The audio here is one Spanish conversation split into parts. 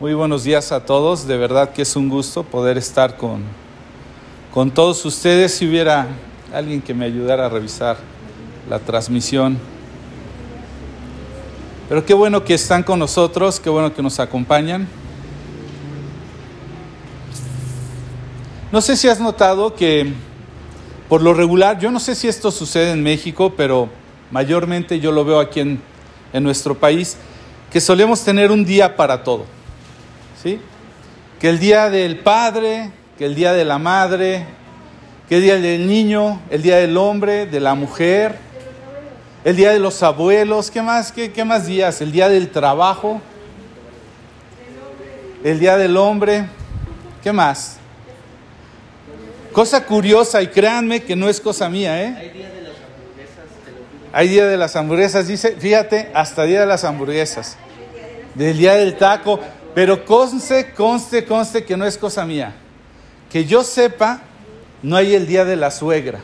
Muy buenos días a todos. De verdad que es un gusto poder estar con, con todos ustedes. Si hubiera alguien que me ayudara a revisar la transmisión. Pero qué bueno que están con nosotros, qué bueno que nos acompañan. No sé si has notado que por lo regular, yo no sé si esto sucede en México, pero mayormente yo lo veo aquí en, en nuestro país, que solemos tener un día para todo. ¿Sí? Que el día del padre, que el día de la madre, que el día del niño, el día del hombre, de la mujer, el día de los abuelos, ¿qué más, qué, qué más días? El día del trabajo, el día del hombre, ¿qué más? Cosa curiosa, y créanme que no es cosa mía, ¿eh? Hay día de las hamburguesas. Hay día de las hamburguesas, dice, fíjate, hasta día de las hamburguesas. Del día del taco. Pero conste, conste, conste que no es cosa mía. Que yo sepa, no hay el día de la suegra.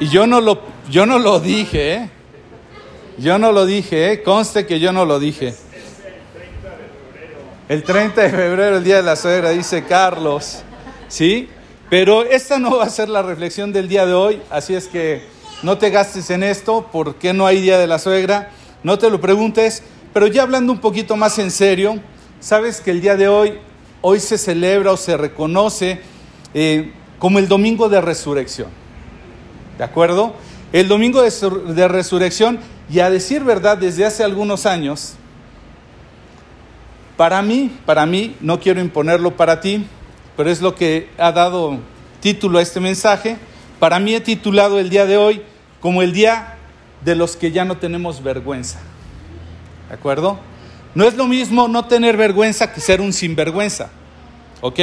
Y yo no lo, yo no lo dije, ¿eh? Yo no lo dije, ¿eh? Conste que yo no lo dije. El 30 de febrero, el día de la suegra, dice Carlos. ¿Sí? Pero esta no va a ser la reflexión del día de hoy, así es que no te gastes en esto, ¿por qué no hay día de la suegra? No te lo preguntes, pero ya hablando un poquito más en serio, sabes que el día de hoy, hoy se celebra o se reconoce eh, como el domingo de resurrección. ¿De acuerdo? El domingo de, de resurrección, y a decir verdad, desde hace algunos años, para mí, para mí, no quiero imponerlo para ti, pero es lo que ha dado título a este mensaje. Para mí he titulado el día de hoy como el día de los que ya no tenemos vergüenza. ¿De acuerdo? No es lo mismo no tener vergüenza que ser un sinvergüenza. ¿Ok?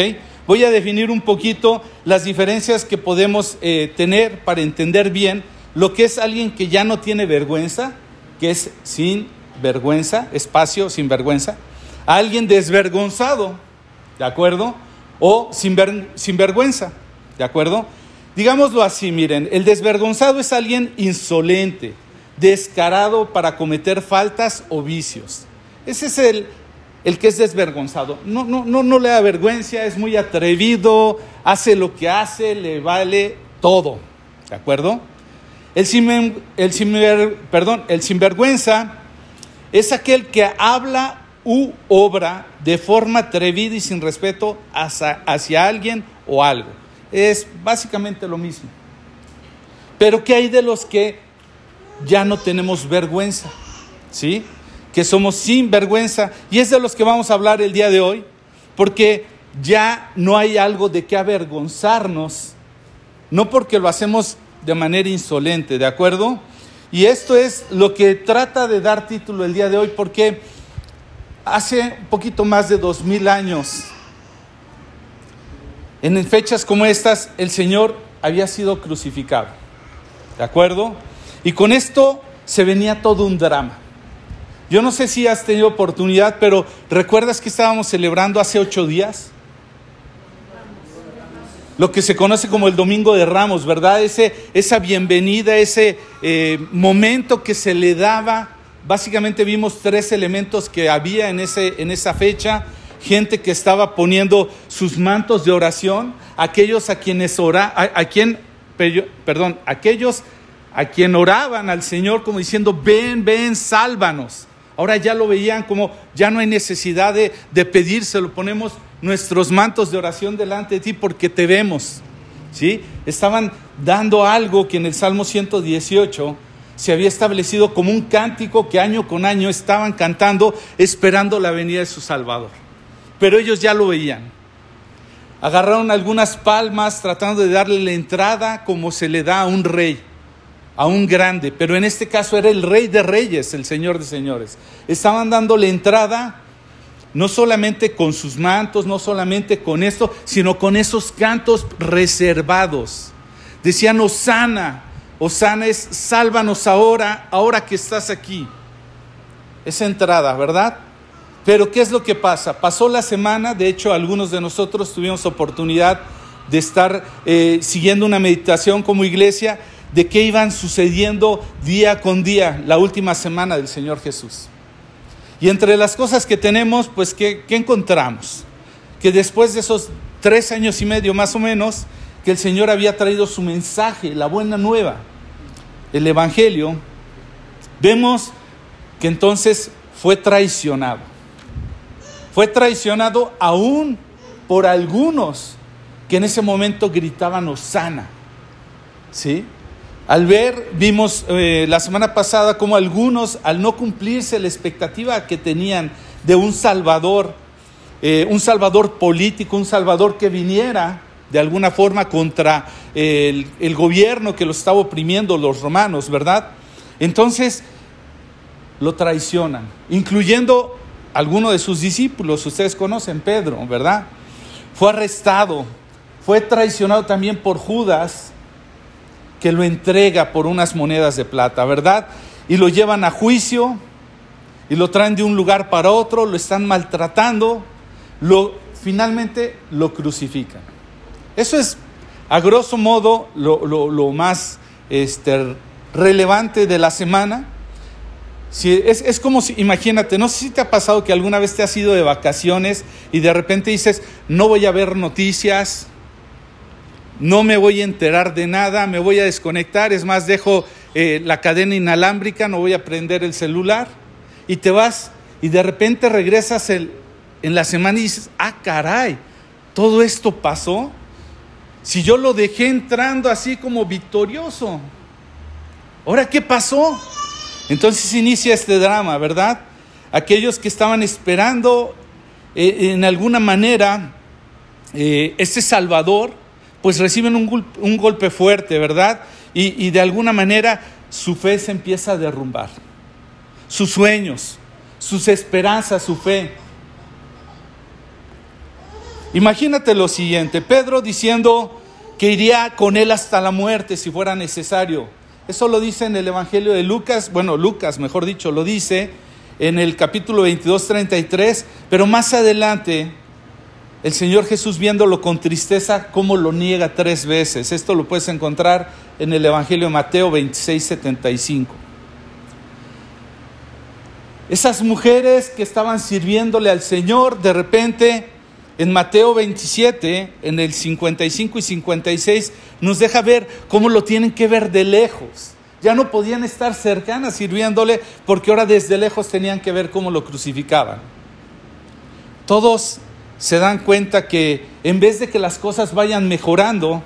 Voy a definir un poquito las diferencias que podemos eh, tener para entender bien lo que es alguien que ya no tiene vergüenza, que es sin vergüenza, espacio sin vergüenza, alguien desvergonzado, ¿de acuerdo? O sin vergüenza, ¿de acuerdo? Digámoslo así, miren, el desvergonzado es alguien insolente, descarado para cometer faltas o vicios. Ese es el, el que es desvergonzado. No, no, no, no le da vergüenza, es muy atrevido, hace lo que hace, le vale todo. ¿De acuerdo? El, el, perdón, el sinvergüenza es aquel que habla u obra de forma atrevida y sin respeto hacia, hacia alguien o algo. Es básicamente lo mismo. Pero ¿qué hay de los que ya no tenemos vergüenza, ¿sí? Que somos sin vergüenza. Y es de los que vamos a hablar el día de hoy, porque ya no hay algo de qué avergonzarnos, no porque lo hacemos de manera insolente, ¿de acuerdo? Y esto es lo que trata de dar título el día de hoy, porque hace un poquito más de dos mil años, en fechas como estas, el Señor había sido crucificado, ¿de acuerdo? Y con esto se venía todo un drama. Yo no sé si has tenido oportunidad, pero ¿recuerdas que estábamos celebrando hace ocho días? Lo que se conoce como el Domingo de Ramos, ¿verdad? Ese, esa bienvenida, ese eh, momento que se le daba. Básicamente vimos tres elementos que había en, ese, en esa fecha. Gente que estaba poniendo sus mantos de oración, aquellos a quienes ora, a quien, perdón, aquellos a quien oraban al Señor como diciendo, ven, ven, sálvanos. Ahora ya lo veían como ya no hay necesidad de, de pedírselo, ponemos nuestros mantos de oración delante de ti porque te vemos. ¿Sí? Estaban dando algo que en el Salmo 118 se había establecido como un cántico que año con año estaban cantando esperando la venida de su Salvador. Pero ellos ya lo veían. Agarraron algunas palmas tratando de darle la entrada como se le da a un rey a un grande, pero en este caso era el rey de reyes, el señor de señores. Estaban dándole entrada no solamente con sus mantos, no solamente con esto, sino con esos cantos reservados. Decían, Osana, Osana es, sálvanos ahora, ahora que estás aquí. Esa entrada, ¿verdad? Pero ¿qué es lo que pasa? Pasó la semana, de hecho algunos de nosotros tuvimos oportunidad de estar eh, siguiendo una meditación como iglesia de qué iban sucediendo día con día la última semana del Señor Jesús. Y entre las cosas que tenemos, pues, ¿qué, ¿qué, encontramos? Que después de esos tres años y medio más o menos, que el Señor había traído su mensaje, la buena nueva, el Evangelio, vemos que entonces fue traicionado. Fue traicionado aún por algunos que en ese momento gritaban Osana. ¿Sí? Al ver, vimos eh, la semana pasada como algunos, al no cumplirse la expectativa que tenían de un Salvador, eh, un Salvador político, un Salvador que viniera de alguna forma contra el, el gobierno que lo estaba oprimiendo, los romanos, ¿verdad? Entonces lo traicionan, incluyendo alguno de sus discípulos, ustedes conocen Pedro, ¿verdad? Fue arrestado, fue traicionado también por Judas, que lo entrega por unas monedas de plata, ¿verdad? Y lo llevan a juicio y lo traen de un lugar para otro, lo están maltratando, lo, finalmente lo crucifican. Eso es, a grosso modo, lo, lo más este, relevante de la semana. Si es, es, como imagínate, no sé si te ha pasado que alguna vez te has ido de vacaciones y de repente dices, no voy a ver noticias, no me voy a enterar de nada, me voy a desconectar, es más, dejo eh, la cadena inalámbrica, no voy a prender el celular y te vas y de repente regresas en la semana y dices, ah, caray, todo esto pasó. Si yo lo dejé entrando así como victorioso, ¿ahora qué pasó? Entonces inicia este drama, ¿verdad? Aquellos que estaban esperando eh, en alguna manera eh, este Salvador, pues reciben un, golpe fuerte, ¿verdad? Y, y de alguna manera su fe se empieza a derrumbar. Sus sueños, sus esperanzas, su fe. Imagínate lo siguiente, Pedro diciendo que iría con él hasta la muerte si fuera necesario. Eso lo dice en el Evangelio de Lucas, bueno, Lucas, mejor dicho, lo dice en el capítulo 22, 33, pero más adelante el Señor Jesús viéndolo con tristeza, cómo lo niega tres veces. Esto lo puedes encontrar en el Evangelio de Mateo 26, 75. Esas mujeres que estaban sirviéndole al Señor, de repente en Mateo 27, en el 55 y 56, nos deja ver cómo lo tienen que ver de lejos. Ya no podían estar cercanas sirviéndole porque ahora desde lejos tenían que ver cómo lo crucificaban. Todos se dan cuenta que en vez de que las cosas vayan mejorando,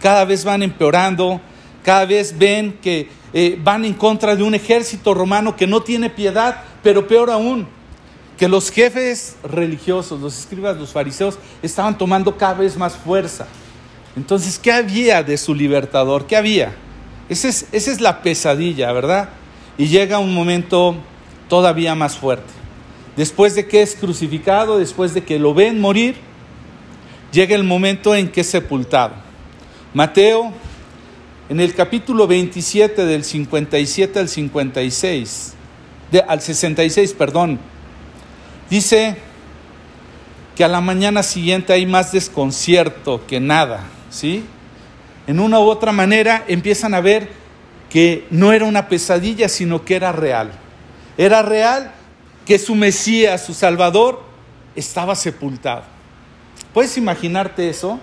cada vez van empeorando, cada vez ven que eh, van en contra de un ejército romano que no tiene piedad, pero peor aún, que los jefes religiosos, los escribas, los fariseos, estaban tomando cada vez más fuerza. Entonces, ¿qué había de su libertador? ¿Qué había? Es, esa es la pesadilla, ¿verdad? Y llega un momento todavía más fuerte. Después de que es crucificado, después de que lo ven morir, llega el momento en que es sepultado. Mateo, en el capítulo 27 del 57 al 56, de, al 66, perdón, Dice que a la mañana siguiente hay más desconcierto que nada, ¿sí? En una u otra manera empiezan a ver que no era una pesadilla, sino que era real. Era real que su Mesías, su Salvador, estaba sepultado. ¿Puedes imaginarte eso?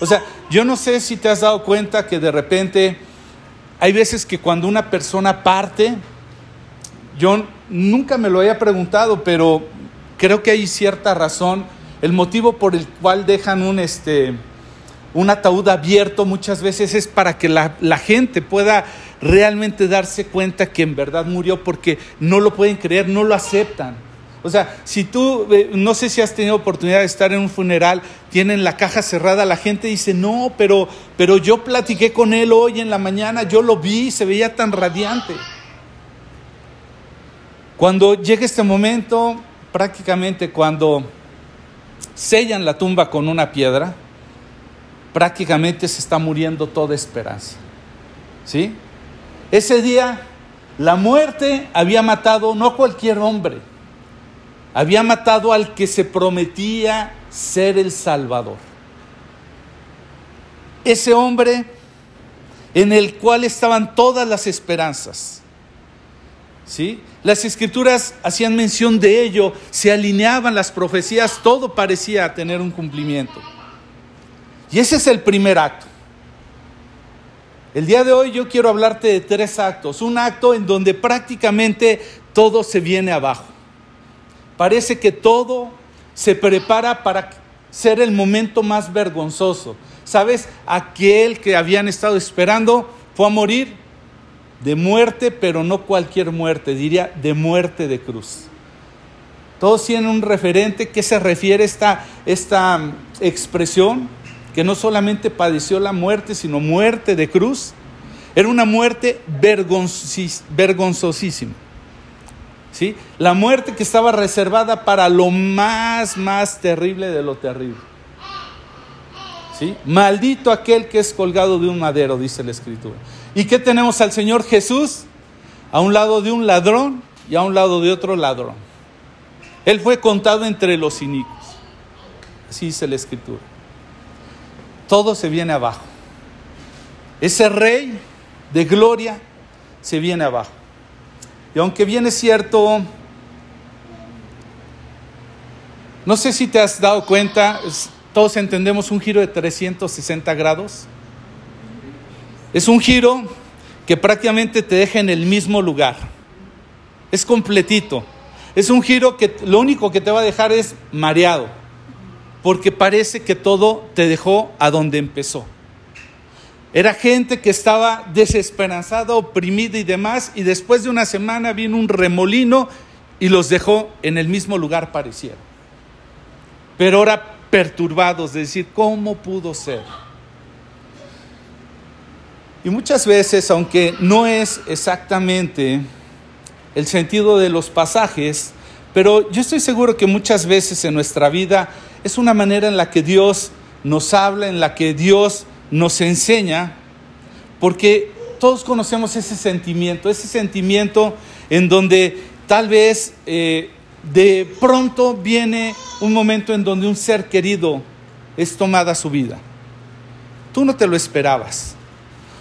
O sea, yo no sé si te has dado cuenta que de repente hay veces que cuando una persona parte, yo nunca me lo había preguntado, pero creo que hay cierta razón. El motivo por el cual dejan un, este, un ataúd abierto muchas veces es para que la, la gente pueda realmente darse cuenta que en verdad murió porque no lo pueden creer, no lo aceptan. O sea, si tú, eh, no sé si has tenido oportunidad de estar en un funeral, tienen la caja cerrada, la gente dice, no, pero, pero yo platiqué con él hoy en la mañana, yo lo vi, se veía tan radiante. Cuando llega este momento, prácticamente cuando sellan la tumba con una piedra, prácticamente se está muriendo toda esperanza. ¿Sí? Ese día la muerte había matado no cualquier hombre, había matado al que se prometía ser el Salvador. Ese hombre en el cual estaban todas las esperanzas. ¿Sí? Las escrituras hacían mención de ello, se alineaban las profecías, todo parecía tener un cumplimiento. Y ese es el primer acto. El día de hoy yo quiero hablarte de tres actos. Un acto en donde prácticamente todo se viene abajo. Parece que todo se prepara para ser el momento más vergonzoso. ¿Sabes? Aquel que habían estado esperando fue a morir de muerte, pero no cualquier muerte, diría de muerte de cruz. Todos tienen un referente que se refiere esta, esta mm, expresión, que no solamente padeció la muerte, sino muerte de cruz. Era una muerte vergonzosísima. ¿Sí? La muerte que estaba reservada para lo más, más terrible de lo terrible. ¿Sí? Maldito aquel que es colgado de un madero, dice la Escritura. ¿Y qué tenemos al Señor Jesús? A un lado de un ladrón y a un lado de otro ladrón. Él fue contado entre los inicuos. Así dice la Escritura. Todo se viene abajo. Ese rey de gloria se viene abajo. Y aunque bien es cierto, no sé si te has dado cuenta, todos entendemos un giro de 360 grados. Es un giro que prácticamente te deja en el mismo lugar. Es completito. Es un giro que lo único que te va a dejar es mareado, porque parece que todo te dejó a donde empezó. Era gente que estaba desesperanzada, oprimida y demás, y después de una semana vino un remolino y los dejó en el mismo lugar pareciera. Pero ahora perturbados de decir, ¿cómo pudo ser? Y muchas veces, aunque no es exactamente el sentido de los pasajes, pero yo estoy seguro que muchas veces en nuestra vida es una manera en la que Dios nos habla, en la que Dios nos enseña, porque todos conocemos ese sentimiento, ese sentimiento en donde tal vez eh, de pronto viene un momento en donde un ser querido es tomada su vida. Tú no te lo esperabas.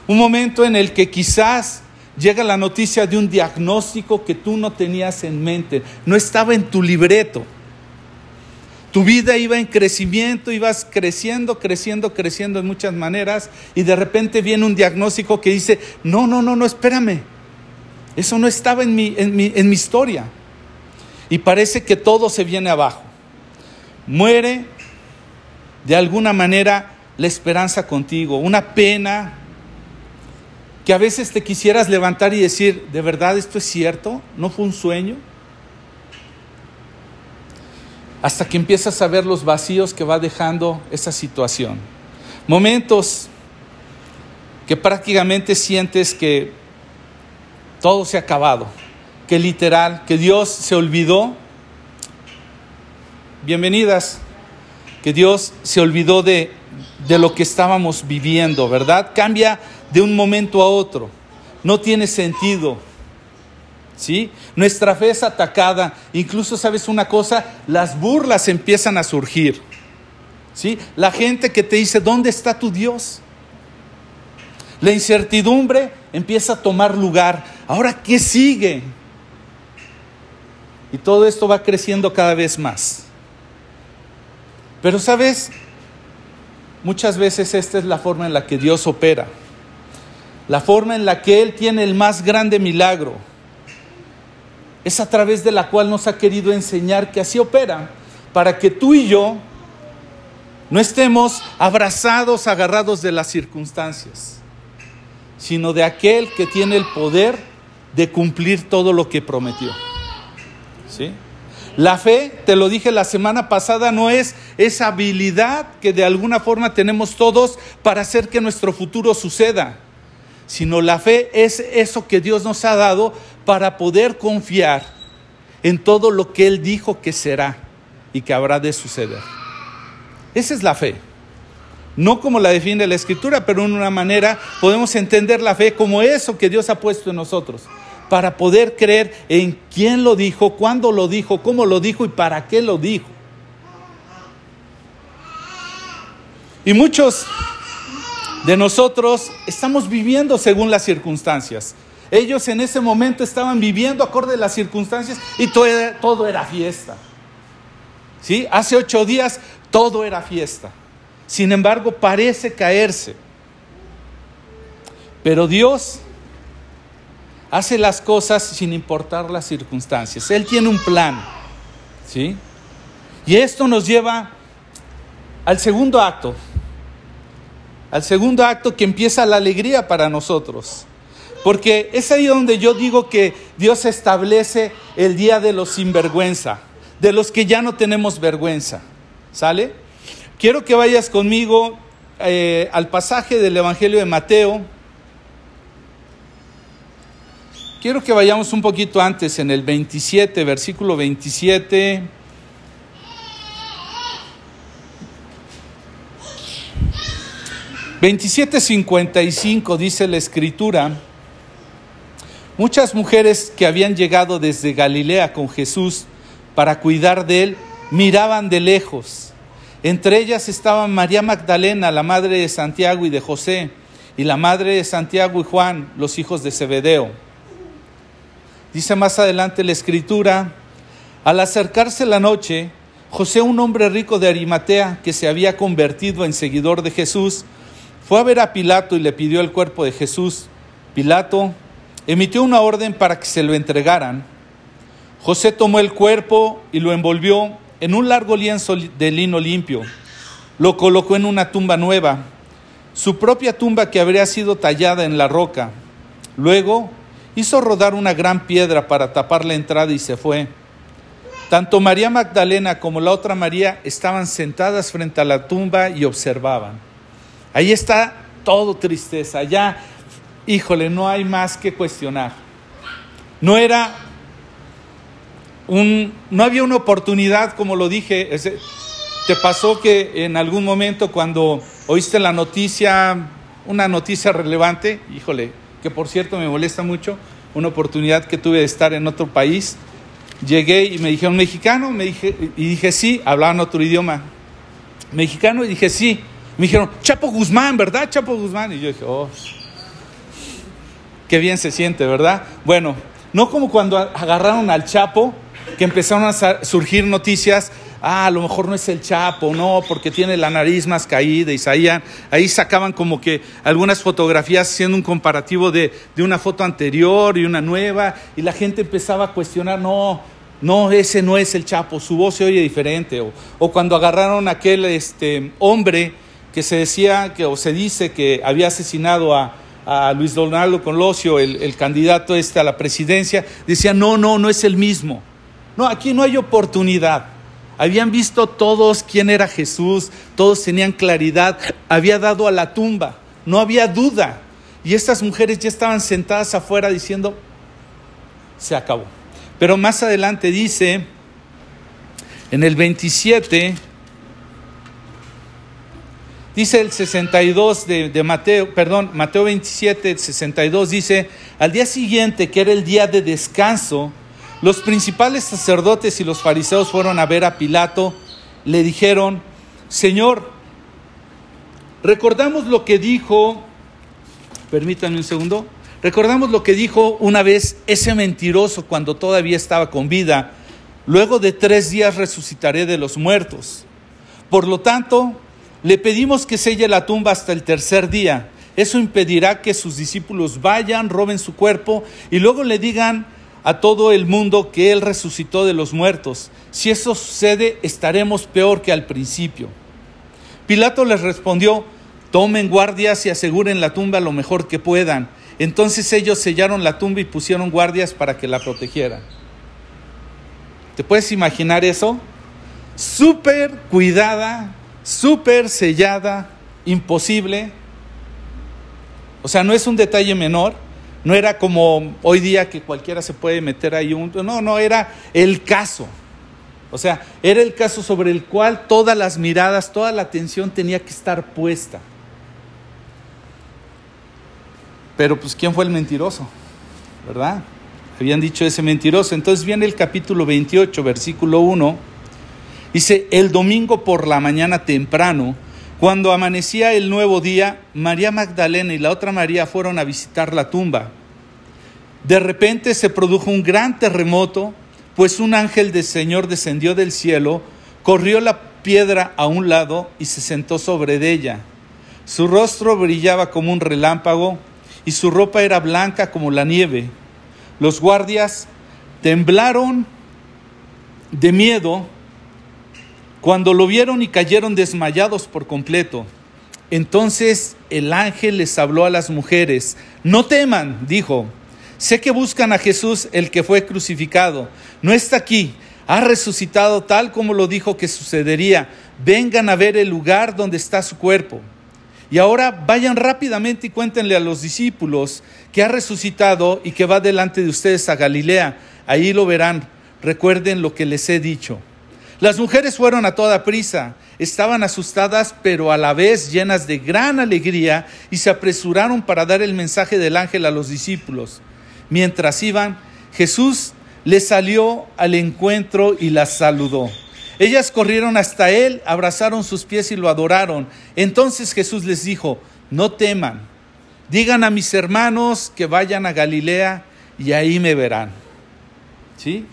Un momento en el que quizás llega la noticia de un diagnóstico que tú no tenías en mente, no estaba en tu libreto. Tu vida iba en crecimiento, ibas creciendo, creciendo, creciendo en muchas maneras y de repente viene un diagnóstico que dice, no, no, no, no, espérame. Eso no estaba en mi, en mi, en mi historia. Y parece que todo se viene abajo. Muere de alguna manera la esperanza contigo, una pena, que a veces te quisieras levantar y decir, ¿de verdad esto es cierto? ¿No fue un sueño? Hasta que empiezas a ver los vacíos que va dejando esa situación. Momentos que prácticamente sientes que todo se ha acabado, que literal, que Dios se olvidó. Bienvenidas, que Dios se olvidó de, de lo que estábamos viviendo, ¿verdad? Cambia de un momento a otro. No tiene sentido. ¿Sí? Nuestra fe es atacada. Incluso, ¿sabes una cosa? Las burlas empiezan a surgir. ¿Sí? La gente que te dice, ¿dónde está tu Dios? La incertidumbre empieza a tomar lugar. Ahora, ¿qué sigue? Y todo esto va creciendo cada vez más. Pero, ¿sabes? Muchas veces esta es la forma en la que Dios opera la forma en la que Él tiene el más grande milagro, es a través de la cual nos ha querido enseñar que así opera, para que tú y yo no estemos abrazados, agarrados de las circunstancias, sino de aquel que tiene el poder de cumplir todo lo que prometió. ¿Sí? La fe, te lo dije la semana pasada, no es esa habilidad que de alguna forma tenemos todos para hacer que nuestro futuro suceda sino la fe es eso que Dios nos ha dado para poder confiar en todo lo que Él dijo que será y que habrá de suceder. Esa es la fe. No como la define la Escritura, pero en una manera podemos entender la fe como eso que Dios ha puesto en nosotros, para poder creer en quién lo dijo, cuándo lo dijo, cómo lo dijo y para qué lo dijo. Y muchos de nosotros estamos viviendo según las circunstancias. Ellos en ese momento estaban viviendo acorde a las circunstancias y todo era, todo era fiesta. ¿Sí? Hace ocho días todo era fiesta. Sin embargo, parece caerse. Pero Dios hace las cosas sin importar las circunstancias. Él tiene un plan. ¿Sí? Y esto nos lleva al segundo acto. Al segundo acto que empieza la alegría para nosotros. Porque es ahí donde yo digo que Dios establece el día de los sinvergüenza, de los que ya no tenemos vergüenza. ¿Sale? Quiero que vayas conmigo eh, al pasaje del Evangelio de Mateo. Quiero que vayamos un poquito antes, en el 27, versículo 27. ...27.55 dice la escritura... ...muchas mujeres que habían llegado desde Galilea con Jesús... ...para cuidar de él... ...miraban de lejos... Entre ellas estaban María Magdalena, la madre de Santiago y de José, y la madre de Santiago y Juan, los hijos de Zebedeo. Dice más adelante la escritura, al acercarse la noche, José, un hombre rico de Arimatea, que se había convertido en seguidor de Jesús, fue a ver a Pilato y le pidió el cuerpo de Jesús. Pilato emitió una orden para que se lo entregaran. José tomó el cuerpo y lo envolvió en un largo lienzo de lino limpio. Lo colocó en una tumba nueva, su propia tumba que habría sido tallada en la roca. Luego hizo rodar una gran piedra para tapar la entrada y se fue. Tanto María Magdalena como la otra María estaban sentadas frente a la tumba y observaban. Ahí está todo tristeza, ya, híjole, no hay más que cuestionar. No era no había una oportunidad, como lo dije. ¿Te pasó que en algún momento cuando oíste la noticia, una noticia relevante, híjole, que por cierto me molesta mucho, una oportunidad que tuve de estar en otro país, llegué y me dijeron mexicano, me dije, y dije sí, hablaban otro idioma, mexicano, y dije sí, me dijeron Chapo Guzmán, ¿verdad? Chapo Guzmán, y yo dije, oh, qué bien se siente, ¿verdad? Bueno, no como cuando agarraron al Chapo que empezaron a surgir noticias, ah, a lo mejor no es el Chapo, no, porque tiene la nariz más caída, y ahí sacaban como que algunas fotografías haciendo un comparativo de, una foto anterior y una nueva, y la gente empezaba a cuestionar, no, no, ese no es el Chapo, su voz se oye diferente, o, cuando agarraron a aquel este, hombre que se decía, que, o se dice que había asesinado a, Luis Donaldo Colosio, el, el candidato este a la presidencia, decía, no, no, no es el mismo. No, aquí no hay oportunidad. Habían visto todos quién era Jesús, todos tenían claridad, había dado a la tumba, no había duda. Y estas mujeres ya estaban sentadas afuera diciendo, se acabó. Pero más adelante dice, en el 27, dice el 62 de, Mateo, perdón, Mateo 27, 62 dice, al día siguiente, que era el día de descanso, los principales sacerdotes y los fariseos fueron a ver a Pilato, le dijeron, Señor, recordamos lo que dijo, permítanme un segundo, recordamos lo que dijo una vez ese mentiroso cuando todavía estaba con vida, luego de tres días resucitaré de los muertos. Por lo tanto, le pedimos que selle la tumba hasta el tercer día. Eso impedirá que sus discípulos vayan, roben su cuerpo y luego le digan, a todo el mundo que Él resucitó de los muertos. Si eso sucede, estaremos peor que al principio. Pilato les respondió, tomen guardias y aseguren la tumba lo mejor que puedan. Entonces ellos sellaron la tumba y pusieron guardias para que la protegieran. ¿Te puedes imaginar eso? Súper cuidada, súper sellada, imposible. O sea, no es un detalle menor. No era como hoy día que cualquiera se puede meter ahí un... No, no, era el caso. O sea, era el caso sobre el cual todas las miradas, toda la atención tenía que estar puesta. Pero pues, ¿quién fue el mentiroso? ¿Verdad? Habían dicho ese mentiroso. Entonces viene el capítulo 28, versículo 1. Dice, el domingo por la mañana temprano, cuando amanecía el nuevo día, María Magdalena y la otra María fueron a visitar la tumba. De repente se produjo un gran terremoto, pues un ángel del Señor descendió del cielo, corrió la piedra a un lado y se sentó sobre ella. Su rostro brillaba como un relámpago y su ropa era blanca como la nieve. Los guardias temblaron de miedo cuando lo vieron y cayeron desmayados por completo. Entonces el ángel les habló a las mujeres. No teman, dijo. Sé que buscan a Jesús, el que fue crucificado. No está aquí, ha resucitado tal como lo dijo que sucedería. Vengan a ver el lugar donde está su cuerpo. Y ahora vayan rápidamente y cuéntenle a los discípulos que ha resucitado y que va delante de ustedes a Galilea. Ahí lo verán. Recuerden lo que les he dicho. Las mujeres fueron a toda prisa, estaban asustadas pero a la vez llenas de gran alegría y se apresuraron para dar el mensaje del ángel a los discípulos. Mientras iban, Jesús les salió al encuentro y las saludó. Ellas corrieron hasta él, abrazaron sus pies y lo adoraron. Entonces Jesús les dijo, no teman, digan a mis hermanos que vayan a Galilea y ahí me verán. ¿Sí?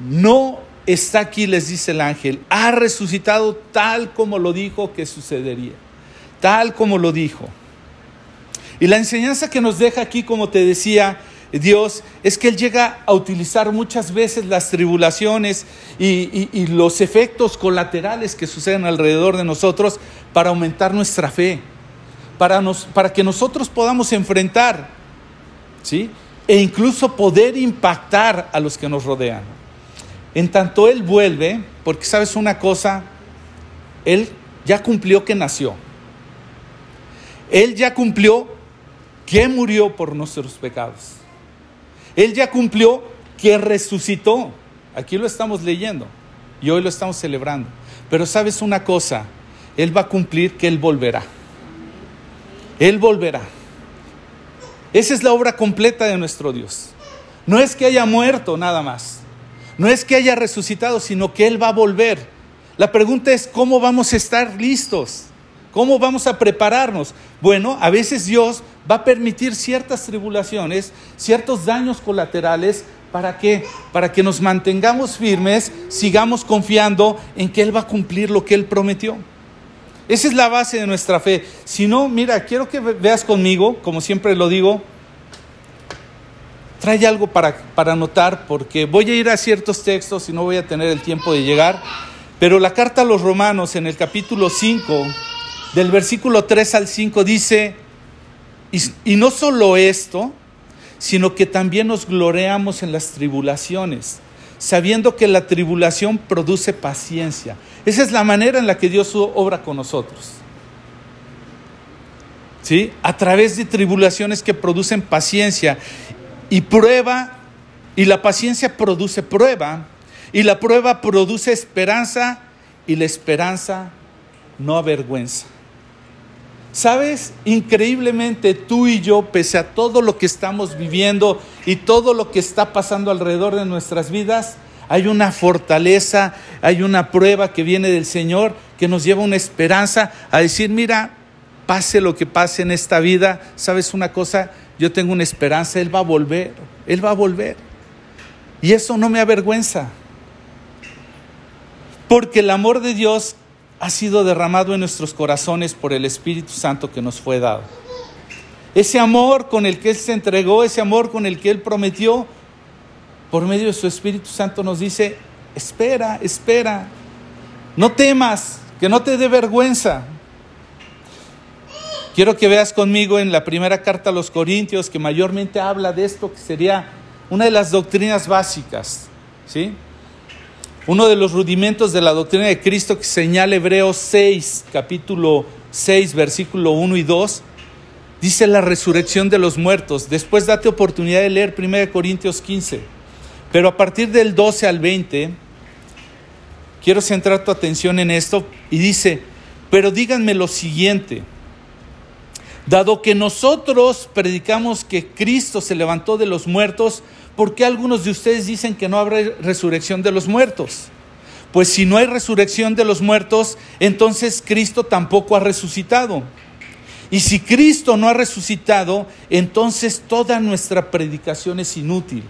No está aquí, les dice el ángel, ha resucitado tal como lo dijo que sucedería, tal como lo dijo. Y la enseñanza que nos deja aquí, como te decía, Dios es que Él llega a utilizar muchas veces las tribulaciones y, los efectos colaterales que suceden alrededor de nosotros para aumentar nuestra fe, para, nos, para que nosotros podamos enfrentar, ¿sí? E incluso poder impactar a los que nos rodean. En tanto Él vuelve, porque sabes una cosa, Él ya cumplió que nació. Él ya cumplió que murió por nuestros pecados. Él ya cumplió que resucitó. Aquí lo estamos leyendo y hoy lo estamos celebrando. Pero sabes una cosa, Él va a cumplir que Él volverá. Él volverá. Esa es la obra completa de nuestro Dios. No es que haya muerto nada más. No es que haya resucitado, sino que Él va a volver. La pregunta es, ¿cómo vamos a estar listos? ¿Cómo vamos a prepararnos? Bueno, a veces Dios va a permitir ciertas tribulaciones, ciertos daños colaterales, ¿para qué? Para que nos mantengamos firmes, sigamos confiando en que Él va a cumplir lo que Él prometió. Esa es la base de nuestra fe. Si no, mira, quiero que veas conmigo, como siempre lo digo, trae algo para, para anotar, porque voy a ir a ciertos textos y no voy a tener el tiempo de llegar, pero la carta a los romanos en el capítulo 5, del versículo 3 al 5 dice, y, no solo esto, sino que también nos gloriamos en las tribulaciones, sabiendo que la tribulación produce paciencia. Esa es la manera en la que Dios obra con nosotros. ¿Sí? A través de tribulaciones que producen paciencia y prueba, y la paciencia produce prueba, y la prueba produce esperanza, y la esperanza no avergüenza. Sabes, increíblemente tú y yo, pese a todo lo que estamos viviendo y todo lo que está pasando alrededor de nuestras vidas, hay una fortaleza, hay una prueba que viene del Señor que nos lleva una esperanza a decir, mira, pase lo que pase en esta vida, sabes una cosa, yo tengo una esperanza, Él va a volver, Él va a volver. Y eso no me avergüenza, porque el amor de Dios ha sido derramado en nuestros corazones por el Espíritu Santo que nos fue dado. Ese amor con el que Él se entregó, ese amor con el que Él prometió, por medio de su Espíritu Santo nos dice, espera, espera, no temas, que no te dé vergüenza. Quiero que veas conmigo en la primera carta a los Corintios que mayormente habla de esto que sería una de las doctrinas básicas, ¿sí? Uno de los rudimentos de la doctrina de Cristo que señala Hebreos 6, capítulo 6, versículo 1 y 2, dice la resurrección de los muertos. Después date oportunidad de leer 1 Corintios 15. Pero a partir del 12 al 20, quiero centrar tu atención en esto y dice, pero díganme lo siguiente. Dado que nosotros predicamos que Cristo se levantó de los muertos, ¿por qué algunos de ustedes dicen que no habrá resurrección de los muertos? Pues si no hay resurrección de los muertos, entonces Cristo tampoco ha resucitado. Y si Cristo no ha resucitado, entonces toda nuestra predicación es inútil.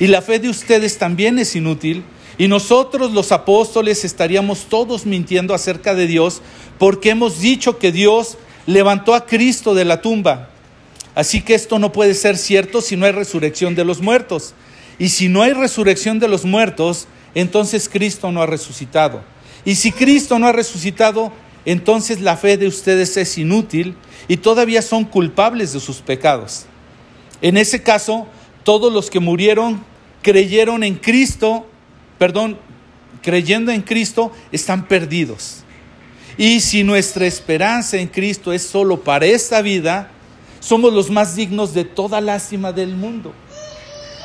Y la fe de ustedes también es inútil. Y nosotros los apóstoles estaríamos todos mintiendo acerca de Dios porque hemos dicho que Dios levantó a Cristo de la tumba. Así que esto no puede ser cierto si no hay resurrección de los muertos. Y si no hay resurrección de los muertos, entonces Cristo no ha resucitado. Y si Cristo no ha resucitado, entonces la fe de ustedes es inútil y todavía son culpables de sus pecados. En ese caso, todos los que murieron creyeron en Cristo, perdón, creyendo en Cristo, están perdidos. Y si nuestra esperanza en Cristo es solo para esta vida, somos los más dignos de toda lástima del mundo.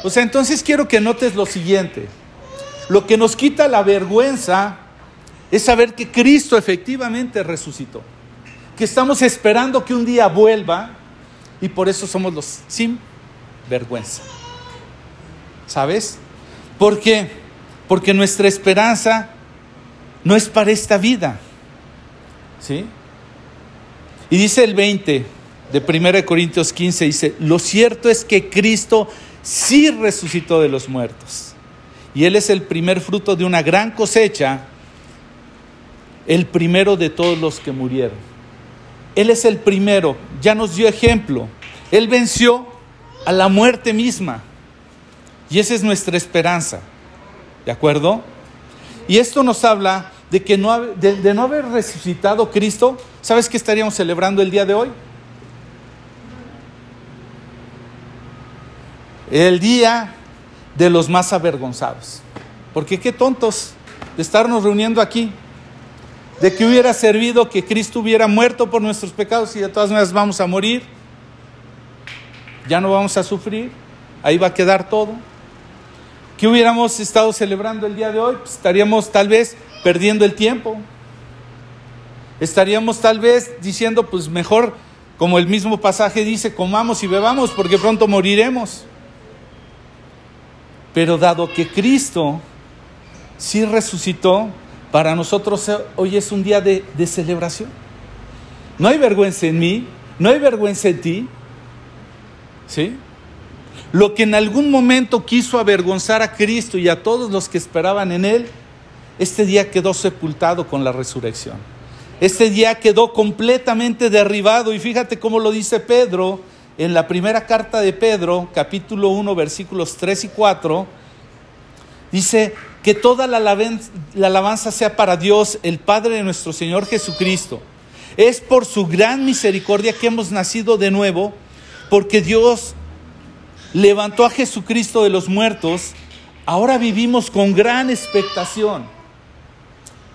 O sea, entonces quiero que notes lo siguiente. Lo que nos quita la vergüenza es saber que Cristo efectivamente resucitó. Que estamos esperando que un día vuelva y por eso somos los sin vergüenza. ¿Sabes? ¿Por qué? Porque nuestra esperanza no es para esta vida. ¿Sí? Y dice el 20 de 1 Corintios 15, dice, lo cierto es que Cristo sí resucitó de los muertos. Y Él es el primer fruto de una gran cosecha, el primero de todos los que murieron. Él es el primero, ya nos dio ejemplo. Él venció a la muerte misma. Y esa es nuestra esperanza. ¿De acuerdo? Y esto nos habla de que no, de, no haber resucitado Cristo. ¿Sabes qué estaríamos celebrando el día de hoy? El día de los más avergonzados. Porque qué tontos de estarnos reuniendo aquí. De que hubiera servido que Cristo hubiera muerto por nuestros pecados y de todas maneras vamos a morir. Ya no vamos a sufrir. Ahí va a quedar todo. ¿Qué hubiéramos estado celebrando el día de hoy? Pues estaríamos tal vez perdiendo el tiempo. Estaríamos tal vez diciendo, pues mejor, como el mismo pasaje dice, comamos y bebamos porque pronto moriremos. Pero dado que Cristo sí resucitó, para nosotros hoy es un día de, de celebración. No hay vergüenza en mí, no hay vergüenza en ti. ¿Sí? Lo que en algún momento quiso avergonzar a Cristo y a todos los que esperaban en Él, este día quedó sepultado con la resurrección. Este día quedó completamente derribado y fíjate cómo lo dice Pedro en la primera carta de Pedro, capítulo 1, versículos 3 y 4. Dice que toda la la alabanza sea para Dios, el Padre de nuestro Señor Jesucristo. Es por su gran misericordia que hemos nacido de nuevo, porque Dios levantó a Jesucristo de los muertos, ahora vivimos con gran expectación.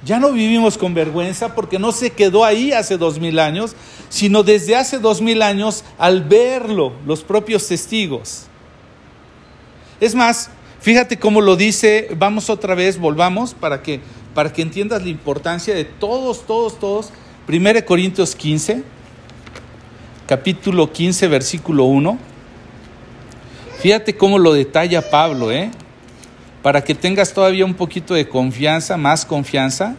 Ya no vivimos con vergüenza porque no se quedó ahí hace dos mil años, sino desde hace dos mil años al verlo los propios testigos. Es más, fíjate cómo lo dice, vamos otra vez, volvamos para que, para que entiendas la importancia de todos, todos, todos. 1 Corintios 15, capítulo 15, versículo 1. Fíjate cómo lo detalla Pablo, ¿eh? Para que tengas todavía un poquito de confianza, más confianza.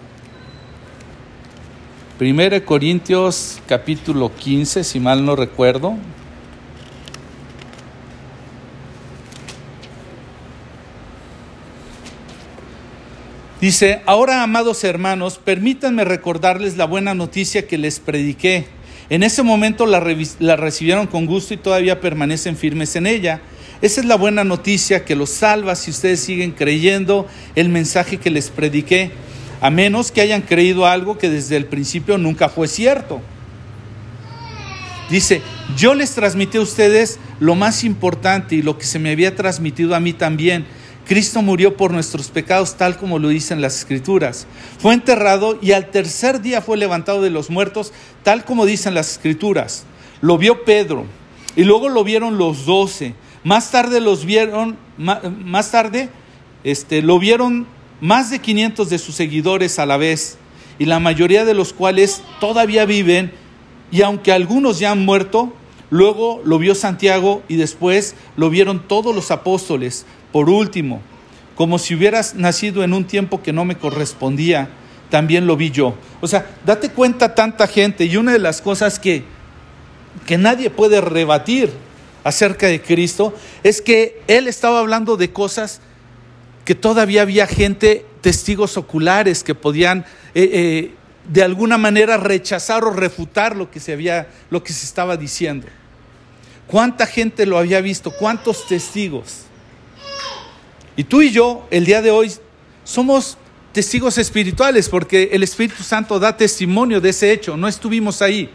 1 Corintios capítulo 15, si mal no recuerdo. Dice, ahora amados hermanos, permítanme recordarles la buena noticia que les prediqué. En ese momento la, la recibieron con gusto y todavía permanecen firmes en ella. Esa es la buena noticia que los salva si ustedes siguen creyendo el mensaje que les prediqué, a menos que hayan creído algo que desde el principio nunca fue cierto. Dice, yo les transmití a ustedes lo más importante y lo que se me había transmitido a mí también. Cristo murió por nuestros pecados tal como lo dicen las escrituras. Fue enterrado y al tercer día fue levantado de los muertos tal como dicen las escrituras. Lo vio Pedro y luego lo vieron los doce. Más tarde los vieron, más tarde este, lo vieron más de 500 de sus seguidores a la vez, y la mayoría de los cuales todavía viven, y aunque algunos ya han muerto, luego lo vio Santiago y después lo vieron todos los apóstoles. Por último, como si hubieras nacido en un tiempo que no me correspondía, también lo vi yo. O sea, date cuenta tanta gente y una de las cosas que que nadie puede rebatir acerca de Cristo, es que él estaba hablando de cosas que todavía había gente, testigos oculares, que podían eh, eh, de alguna manera rechazar o refutar lo que se había, lo que se estaba diciendo. ¿Cuánta gente lo había visto? ¿Cuántos testigos? Y tú y yo, el día de hoy, somos testigos espirituales porque el Espíritu Santo da testimonio de ese hecho. No estuvimos ahí,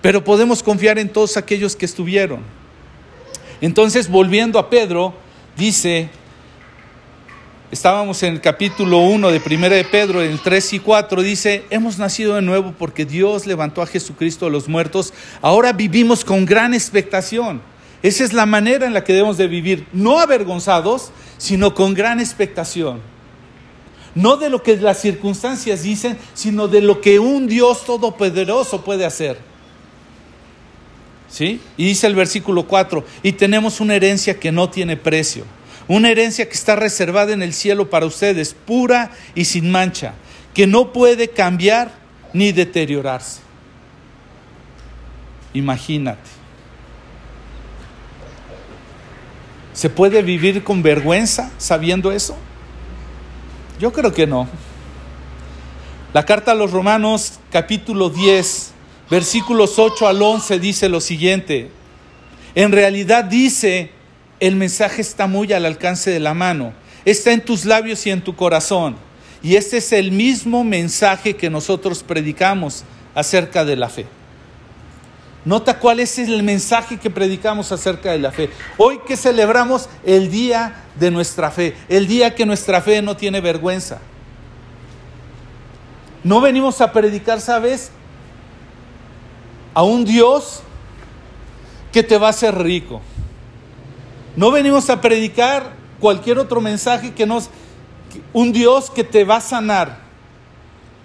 pero podemos confiar en todos aquellos que estuvieron. Entonces, volviendo a Pedro, dice, estábamos en el capítulo 1 de 1 de Pedro, en 3 y 4, dice, hemos nacido de nuevo porque Dios levantó a Jesucristo de los muertos, ahora vivimos con gran expectación. Esa es la manera en la que debemos de vivir, no avergonzados, sino con gran expectación. No de lo que las circunstancias dicen, sino de lo que un Dios todopoderoso puede hacer. ¿Sí? Y dice el versículo 4, y tenemos una herencia que no tiene precio, una herencia que está reservada en el cielo para ustedes, pura y sin mancha, que no puede cambiar ni deteriorarse. Imagínate. ¿Se puede vivir con vergüenza sabiendo eso? Yo creo que no. La carta a los Romanos capítulo 10 versículos 8 al 11 dice lo siguiente. En realidad dice, el mensaje está muy al alcance de la mano, está en tus labios y en tu corazón. Y este es el mismo mensaje que nosotros predicamos acerca de la fe. Nota cuál es el mensaje que predicamos acerca de la fe. Hoy que celebramos el día de nuestra fe, el día que nuestra fe no tiene vergüenza. No venimos a predicar, ¿sabes? A un Dios que te va a hacer rico. No venimos a predicar cualquier otro mensaje que nos... Un Dios que te va a sanar.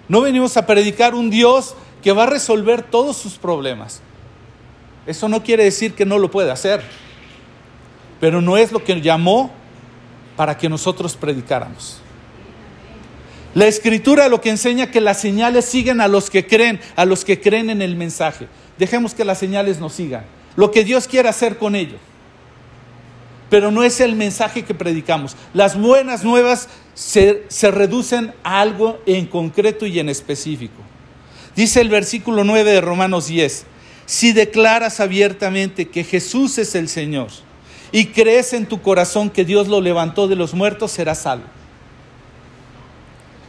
No venimos a predicar un Dios que va a resolver todos sus problemas. Eso no quiere decir que no lo pueda hacer. Pero no es lo que llamó para que nosotros predicáramos. La escritura lo que enseña que las señales siguen a los que creen, a los que creen en el mensaje. Dejemos que las señales nos sigan. Lo que Dios quiere hacer con ello. Pero no es el mensaje que predicamos. Las buenas nuevas se, se reducen a algo en concreto y en específico. Dice el versículo 9 de Romanos 10, si declaras abiertamente que Jesús es el Señor y crees en tu corazón que Dios lo levantó de los muertos, serás salvo.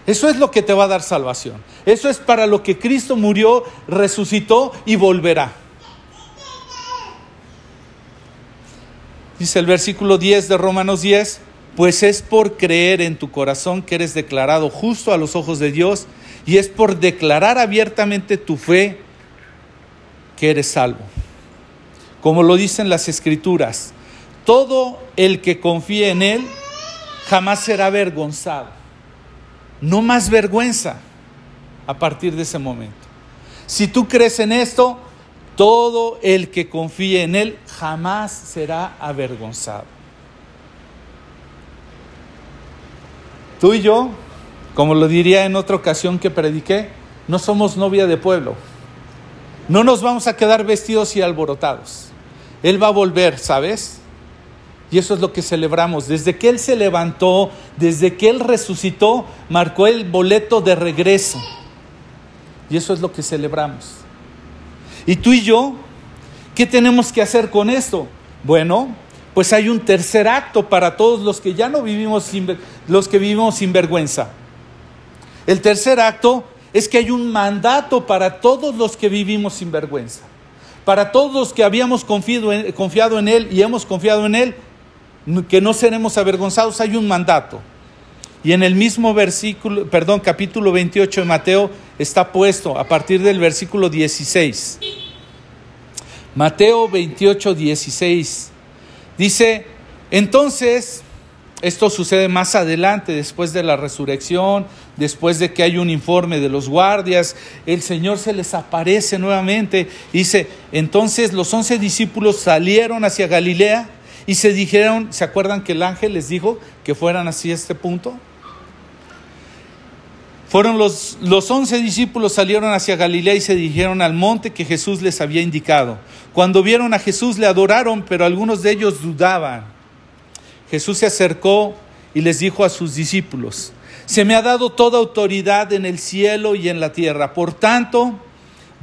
Eso es lo que te va a dar salvación. Eso es para lo que Cristo murió, resucitó y volverá. Dice el versículo 10 de Romanos 10, pues es por creer en tu corazón que eres declarado justo a los ojos de Dios y es por declarar abiertamente tu fe que eres salvo. Como lo dicen las escrituras, todo el que confíe en Él jamás será avergonzado no más vergüenza a partir de ese momento. Si tú crees en esto, todo el que confíe en Él jamás será avergonzado. Tú y yo, como lo diría en otra ocasión que prediqué, no somos novia de pueblo. No nos vamos a quedar vestidos y alborotados. Él va a volver, ¿sabes? Y eso es lo que celebramos. Desde que Él se levantó, desde que Él resucitó, marcó el boleto de regreso. Y eso es lo que celebramos. ¿Y tú y yo? ¿Qué tenemos que hacer con esto? Bueno, pues hay un tercer acto para todos los que ya no vivimos sin, los que vivimos sin vergüenza. El tercer acto es que hay un mandato para todos los que vivimos sin vergüenza. Para todos los que habíamos confiado confiado en Él y hemos confiado en Él, que no seremos avergonzados, hay un mandato. Y en el mismo versículo, perdón, capítulo 28 de Mateo está puesto a partir del versículo 16. Mateo 28, 16. Dice, entonces, esto sucede más adelante, después de la resurrección, después de que hay un informe de los guardias, el Señor se les aparece nuevamente. Dice, entonces los once discípulos salieron hacia Galilea y se dijeron, ¿se acuerdan que el ángel les dijo que fueran así a este punto? Fueron los, los once discípulos salieron hacia Galilea y se dirigieron al monte que Jesús les había indicado. Cuando vieron a Jesús le adoraron, pero algunos de ellos dudaban. Jesús se acercó y les dijo a sus discípulos, se me ha dado toda autoridad en el cielo y en la tierra. Por tanto,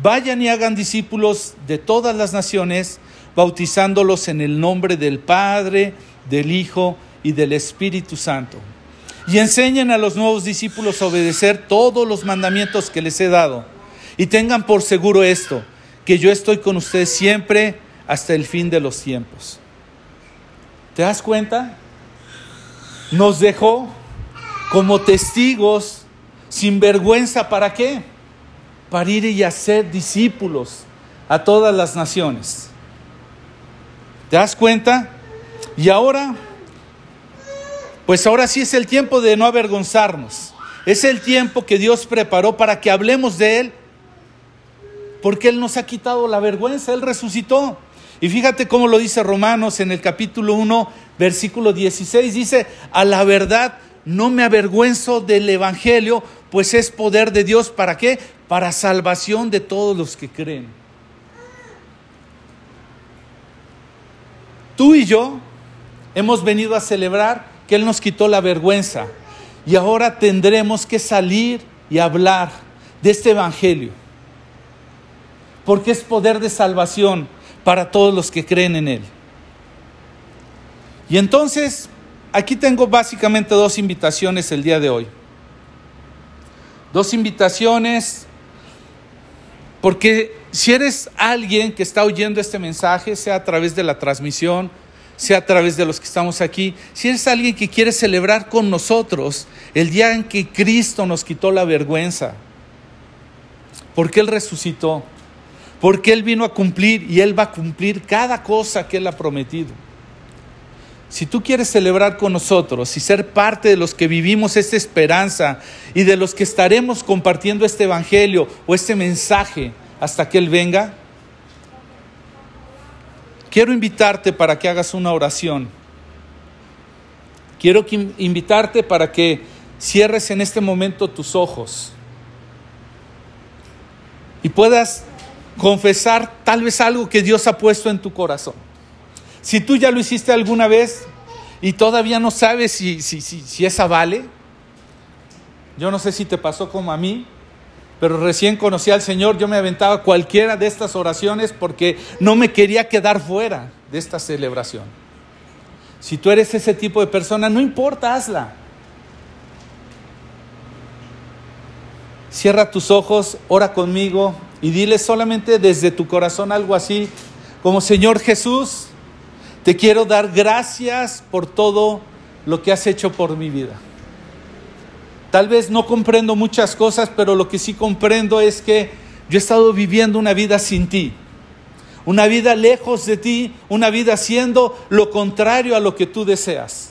vayan y hagan discípulos de todas las naciones, bautizándolos en el nombre del Padre, del Hijo y del Espíritu Santo y enseñen a los nuevos discípulos a obedecer todos los mandamientos que les he dado. Y tengan por seguro esto, que yo estoy con ustedes siempre hasta el fin de los tiempos. ¿Te das cuenta? Nos dejó como testigos sin vergüenza. ¿Para qué? Para ir y hacer discípulos a todas las naciones. ¿Te das cuenta? Y ahora pues ahora sí es el tiempo de no avergonzarnos. Es el tiempo que Dios preparó para que hablemos de Él. Porque Él nos ha quitado la vergüenza, Él resucitó. Y fíjate cómo lo dice Romanos en el capítulo 1, versículo 16. Dice, a la verdad no me avergüenzo del Evangelio, pues es poder de Dios. ¿Para qué? Para salvación de todos los que creen. Tú y yo hemos venido a celebrar que Él nos quitó la vergüenza. Y ahora tendremos que salir y hablar de este Evangelio. Porque es poder de salvación para todos los que creen en Él. Y entonces, aquí tengo básicamente dos invitaciones el día de hoy. Dos invitaciones, porque si eres alguien que está oyendo este mensaje, sea a través de la transmisión, sea a través de los que estamos aquí, si eres alguien que quiere celebrar con nosotros el día en que Cristo nos quitó la vergüenza, porque Él resucitó, porque Él vino a cumplir y Él va a cumplir cada cosa que Él ha prometido. Si tú quieres celebrar con nosotros y ser parte de los que vivimos esta esperanza y de los que estaremos compartiendo este evangelio o este mensaje hasta que Él venga, Quiero invitarte para que hagas una oración. Quiero invitarte para que cierres en este momento tus ojos y puedas confesar tal vez algo que Dios ha puesto en tu corazón. Si tú ya lo hiciste alguna vez y todavía no sabes si, si, si, si esa vale, yo no sé si te pasó como a mí, pero recién conocí al Señor, yo me aventaba cualquiera de estas oraciones porque no me quería quedar fuera de esta celebración. Si tú eres ese tipo de persona, no importa, hazla. Cierra tus ojos, ora conmigo y dile solamente desde tu corazón algo así, como Señor Jesús, te quiero dar gracias por todo lo que has hecho por mi vida. Tal vez no comprendo muchas cosas, pero lo que sí comprendo es que yo he estado viviendo una vida sin ti. Una vida lejos de ti, una vida haciendo lo contrario a lo que tú deseas.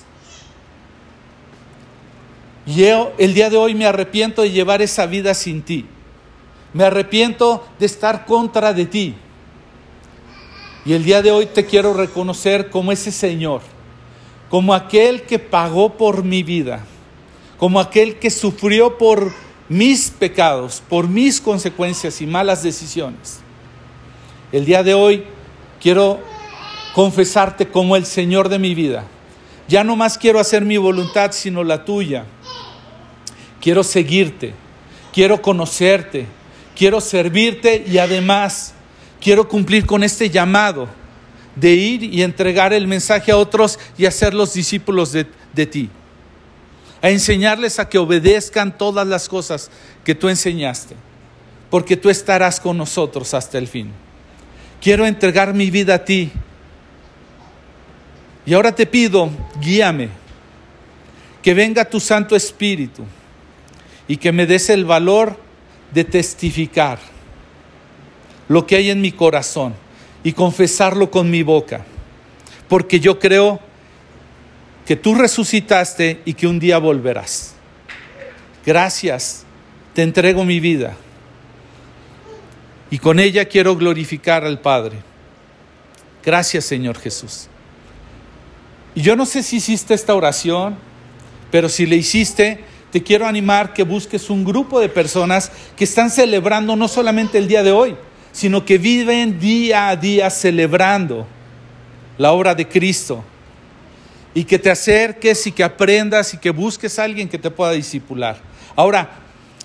Y yo el día de hoy me arrepiento de llevar esa vida sin ti. Me arrepiento de estar contra de ti. Y el día de hoy te quiero reconocer como ese Señor, como aquel que pagó por mi vida como aquel que sufrió por mis pecados, por mis consecuencias y malas decisiones. El día de hoy quiero confesarte como el Señor de mi vida. Ya no más quiero hacer mi voluntad, sino la tuya. Quiero seguirte, quiero conocerte, quiero servirte y además quiero cumplir con este llamado de ir y entregar el mensaje a otros y hacer los discípulos de, de ti a enseñarles a que obedezcan todas las cosas que tú enseñaste, porque tú estarás con nosotros hasta el fin. Quiero entregar mi vida a ti. Y ahora te pido, guíame, que venga tu Santo Espíritu y que me des el valor de testificar lo que hay en mi corazón y confesarlo con mi boca, porque yo creo que tú resucitaste y que un día volverás. Gracias, te entrego mi vida y con ella quiero glorificar al Padre. Gracias Señor Jesús. Y yo no sé si hiciste esta oración, pero si le hiciste, te quiero animar que busques un grupo de personas que están celebrando no solamente el día de hoy, sino que viven día a día celebrando la obra de Cristo. Y que te acerques y que aprendas y que busques a alguien que te pueda discipular. Ahora,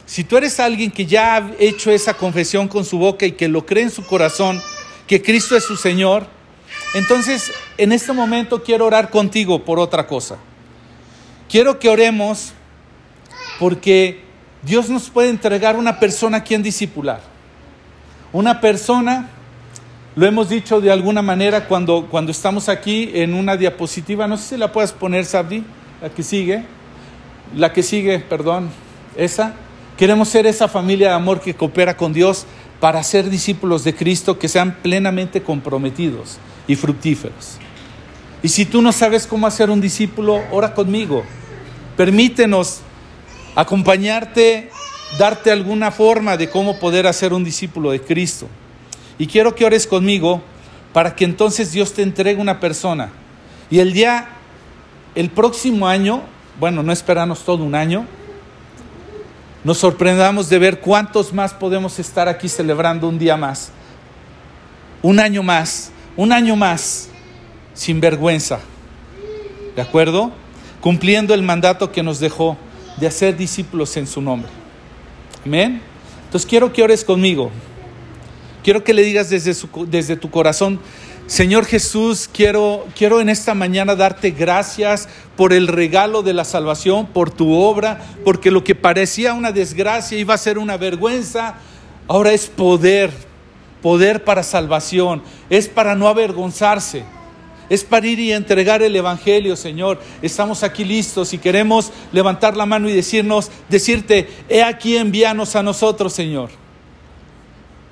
si tú eres alguien que ya ha hecho esa confesión con su boca y que lo cree en su corazón, que Cristo es su Señor, entonces en este momento quiero orar contigo por otra cosa. Quiero que oremos porque Dios nos puede entregar una persona a quien discipular. Una persona, lo hemos dicho de alguna manera cuando, cuando estamos aquí en una diapositiva, no sé si la puedes poner, Sabdi, la que sigue, la que sigue, perdón, esa. Queremos ser esa familia de amor que coopera con Dios para ser discípulos de Cristo que sean plenamente comprometidos y fructíferos. Y si tú no sabes cómo hacer un discípulo, ora conmigo. Permítenos acompañarte darte alguna forma de cómo poder hacer un discípulo de Cristo. Y quiero que ores conmigo para que entonces Dios te entregue una persona. Y el día, el próximo año, bueno, no esperamos todo un año, nos sorprendamos de ver cuántos más podemos estar aquí celebrando un día más, un año más, un año más, sin vergüenza. ¿De acuerdo? Cumpliendo el mandato que nos dejó de hacer discípulos en su nombre. Amén. Entonces quiero que ores conmigo. Quiero que le digas desde, desde tu corazón, Señor Jesús, quiero, quiero en esta mañana darte gracias por el regalo de la salvación, por tu obra, porque lo que parecía una desgracia iba a ser una vergüenza, ahora es poder, poder para salvación, es para no avergonzarse es para ir y entregar el Evangelio, Señor. Estamos aquí listos y queremos levantar la mano y decirnos, decirte, he aquí envíanos a nosotros, Señor.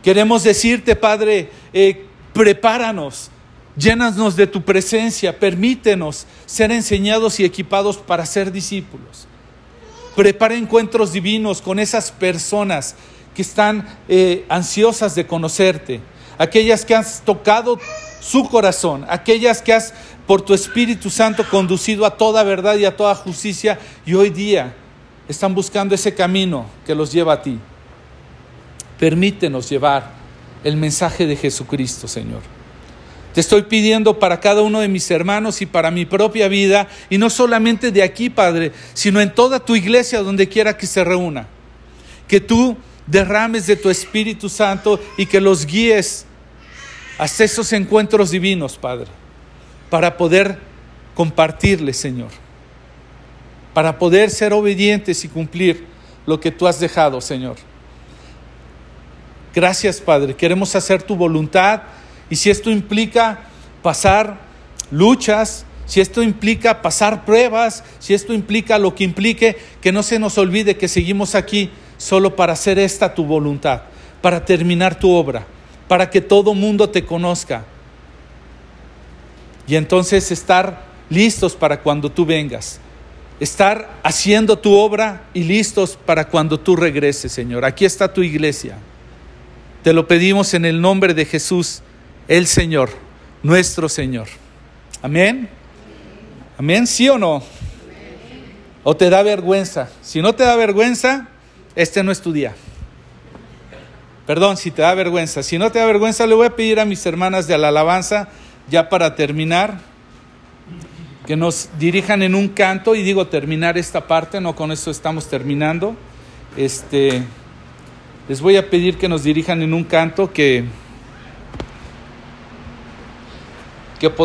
Queremos decirte, Padre, eh, prepáranos, llénanos de tu presencia, permítenos ser enseñados y equipados para ser discípulos. Prepara encuentros divinos con esas personas que están eh, ansiosas de conocerte, aquellas que has tocado su corazón, aquellas que has por tu Espíritu Santo conducido a toda verdad y a toda justicia y hoy día están buscando ese camino que los lleva a ti. Permítenos llevar el mensaje de Jesucristo, Señor. Te estoy pidiendo para cada uno de mis hermanos y para mi propia vida, y no solamente de aquí, Padre, sino en toda tu iglesia, donde quiera que se reúna. Que tú derrames de tu Espíritu Santo y que los guíes hasta esos encuentros divinos, Padre, para poder compartirles, Señor, para poder ser obedientes y cumplir lo que tú has dejado, Señor. Gracias, Padre. Queremos hacer tu voluntad y si esto implica pasar luchas, si esto implica pasar pruebas, si esto implica lo que implique, que no se nos olvide que seguimos aquí solo para hacer esta tu voluntad, para terminar tu obra para que todo mundo te conozca. Y entonces estar listos para cuando tú vengas. Estar haciendo tu obra y listos para cuando tú regreses, Señor. Aquí está tu iglesia. Te lo pedimos en el nombre de Jesús, el Señor, nuestro Señor. Amén. Amén, ¿sí o no? ¿O te da vergüenza? Si no te da vergüenza, este no es tu día. Perdón, si te da vergüenza. Si no te da vergüenza, le voy a pedir a mis hermanas de la alabanza, ya para terminar, que nos dirijan en un canto. Y digo terminar esta parte, no con eso estamos terminando. Este, les voy a pedir que nos dirijan en un canto que